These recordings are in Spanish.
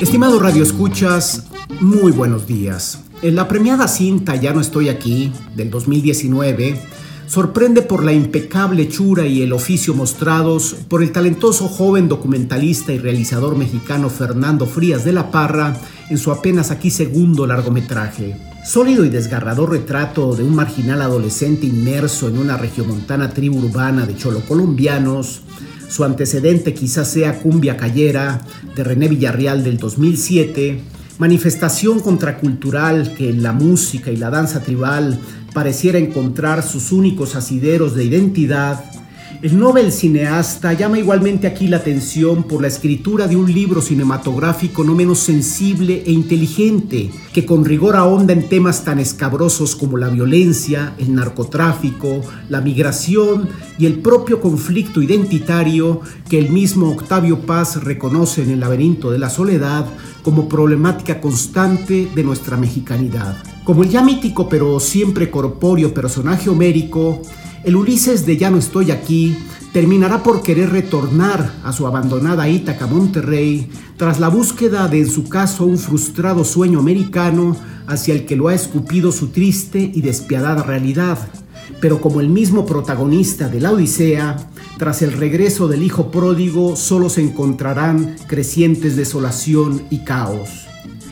Estimado Radio Escuchas, muy buenos días. En la premiada cinta Ya no estoy aquí, del 2019, sorprende por la impecable hechura y el oficio mostrados por el talentoso joven documentalista y realizador mexicano Fernando Frías de la Parra en su apenas aquí segundo largometraje. Sólido y desgarrador retrato de un marginal adolescente inmerso en una regiomontana tribu urbana de cholocolombianos, su antecedente quizás sea Cumbia Cayera de René Villarreal del 2007, manifestación contracultural que en la música y la danza tribal pareciera encontrar sus únicos asideros de identidad el Nobel cineasta llama igualmente aquí la atención por la escritura de un libro cinematográfico no menos sensible e inteligente, que con rigor ahonda en temas tan escabrosos como la violencia, el narcotráfico, la migración y el propio conflicto identitario que el mismo Octavio Paz reconoce en El laberinto de la soledad como problemática constante de nuestra mexicanidad. Como el ya mítico pero siempre corpóreo personaje homérico, el Ulises de Ya no estoy aquí terminará por querer retornar a su abandonada Ítaca Monterrey tras la búsqueda de en su caso un frustrado sueño americano hacia el que lo ha escupido su triste y despiadada realidad. Pero como el mismo protagonista de la Odisea, tras el regreso del hijo pródigo solo se encontrarán crecientes desolación y caos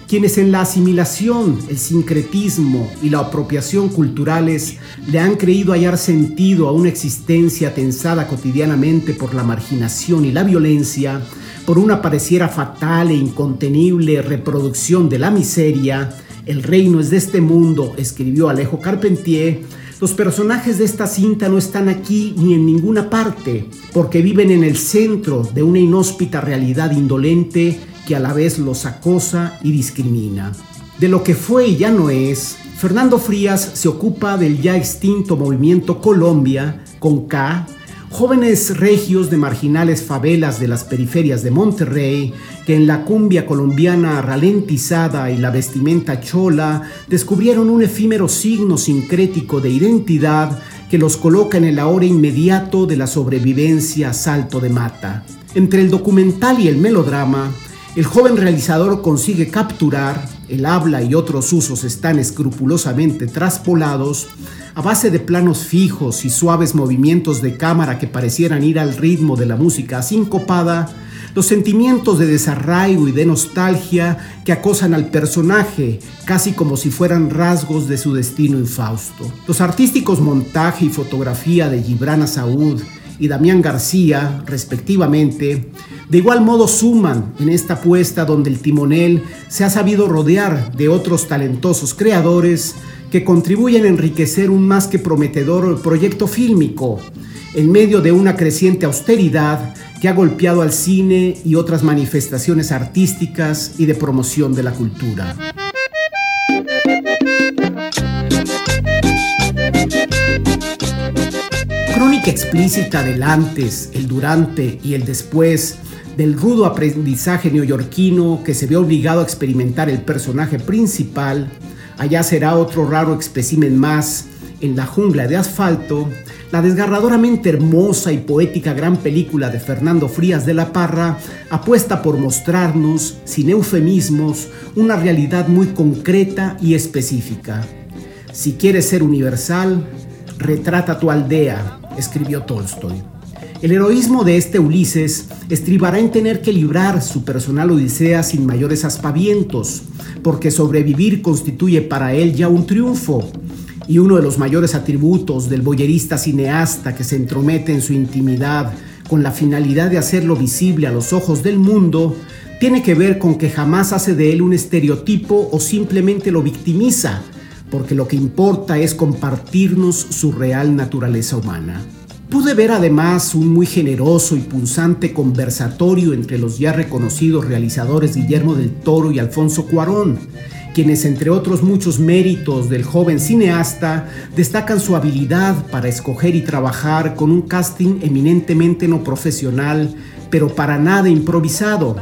quienes en la asimilación, el sincretismo y la apropiación culturales le han creído hallar sentido a una existencia tensada cotidianamente por la marginación y la violencia, por una pareciera fatal e incontenible reproducción de la miseria, el reino es de este mundo, escribió Alejo Carpentier, los personajes de esta cinta no están aquí ni en ninguna parte, porque viven en el centro de una inhóspita realidad indolente que a la vez los acosa y discrimina. De lo que fue y ya no es, Fernando Frías se ocupa del ya extinto movimiento Colombia, con K, jóvenes regios de marginales favelas de las periferias de Monterrey, que en la cumbia colombiana ralentizada y la vestimenta chola descubrieron un efímero signo sincrético de identidad que los coloca en el ahora inmediato de la sobrevivencia a salto de mata. Entre el documental y el melodrama, el joven realizador consigue capturar, el habla y otros usos están escrupulosamente traspolados, a base de planos fijos y suaves movimientos de cámara que parecieran ir al ritmo de la música sincopada, los sentimientos de desarraigo y de nostalgia que acosan al personaje, casi como si fueran rasgos de su destino infausto. Los artísticos montaje y fotografía de Gibrana Saúd y Damián García, respectivamente, de igual modo suman en esta apuesta donde el timonel se ha sabido rodear de otros talentosos creadores que contribuyen a enriquecer un más que prometedor proyecto fílmico en medio de una creciente austeridad que ha golpeado al cine y otras manifestaciones artísticas y de promoción de la cultura. Explícita del antes, el durante y el después del rudo aprendizaje neoyorquino que se ve obligado a experimentar el personaje principal, allá será otro raro espécimen más en la jungla de asfalto, la desgarradoramente hermosa y poética gran película de Fernando Frías de la Parra apuesta por mostrarnos, sin eufemismos, una realidad muy concreta y específica. Si quieres ser universal, retrata tu aldea, escribió Tolstoy. El heroísmo de este Ulises estribará en tener que librar su personal odisea sin mayores aspavientos, porque sobrevivir constituye para él ya un triunfo, y uno de los mayores atributos del boyerista cineasta que se entromete en su intimidad con la finalidad de hacerlo visible a los ojos del mundo, tiene que ver con que jamás hace de él un estereotipo o simplemente lo victimiza, porque lo que importa es compartirnos su real naturaleza humana. Pude ver además un muy generoso y punzante conversatorio entre los ya reconocidos realizadores Guillermo del Toro y Alfonso Cuarón, quienes entre otros muchos méritos del joven cineasta destacan su habilidad para escoger y trabajar con un casting eminentemente no profesional, pero para nada improvisado,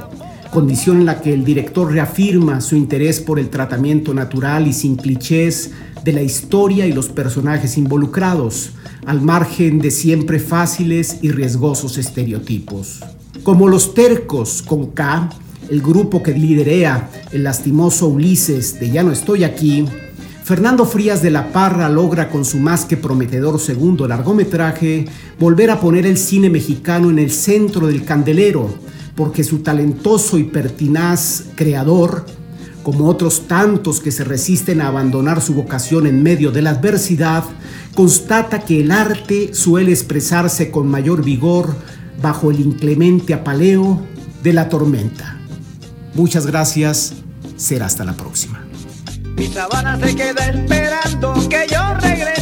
condición en la que el director reafirma su interés por el tratamiento natural y sin clichés de la historia y los personajes involucrados, al margen de siempre fáciles y riesgosos estereotipos. Como los tercos con K, el grupo que liderea el lastimoso Ulises de Ya no estoy aquí, Fernando Frías de la Parra logra con su más que prometedor segundo largometraje volver a poner el cine mexicano en el centro del candelero, porque su talentoso y pertinaz creador, como otros tantos que se resisten a abandonar su vocación en medio de la adversidad, constata que el arte suele expresarse con mayor vigor bajo el inclemente apaleo de la tormenta. Muchas gracias, será hasta la próxima. Mi sabana se queda esperando que yo regrese.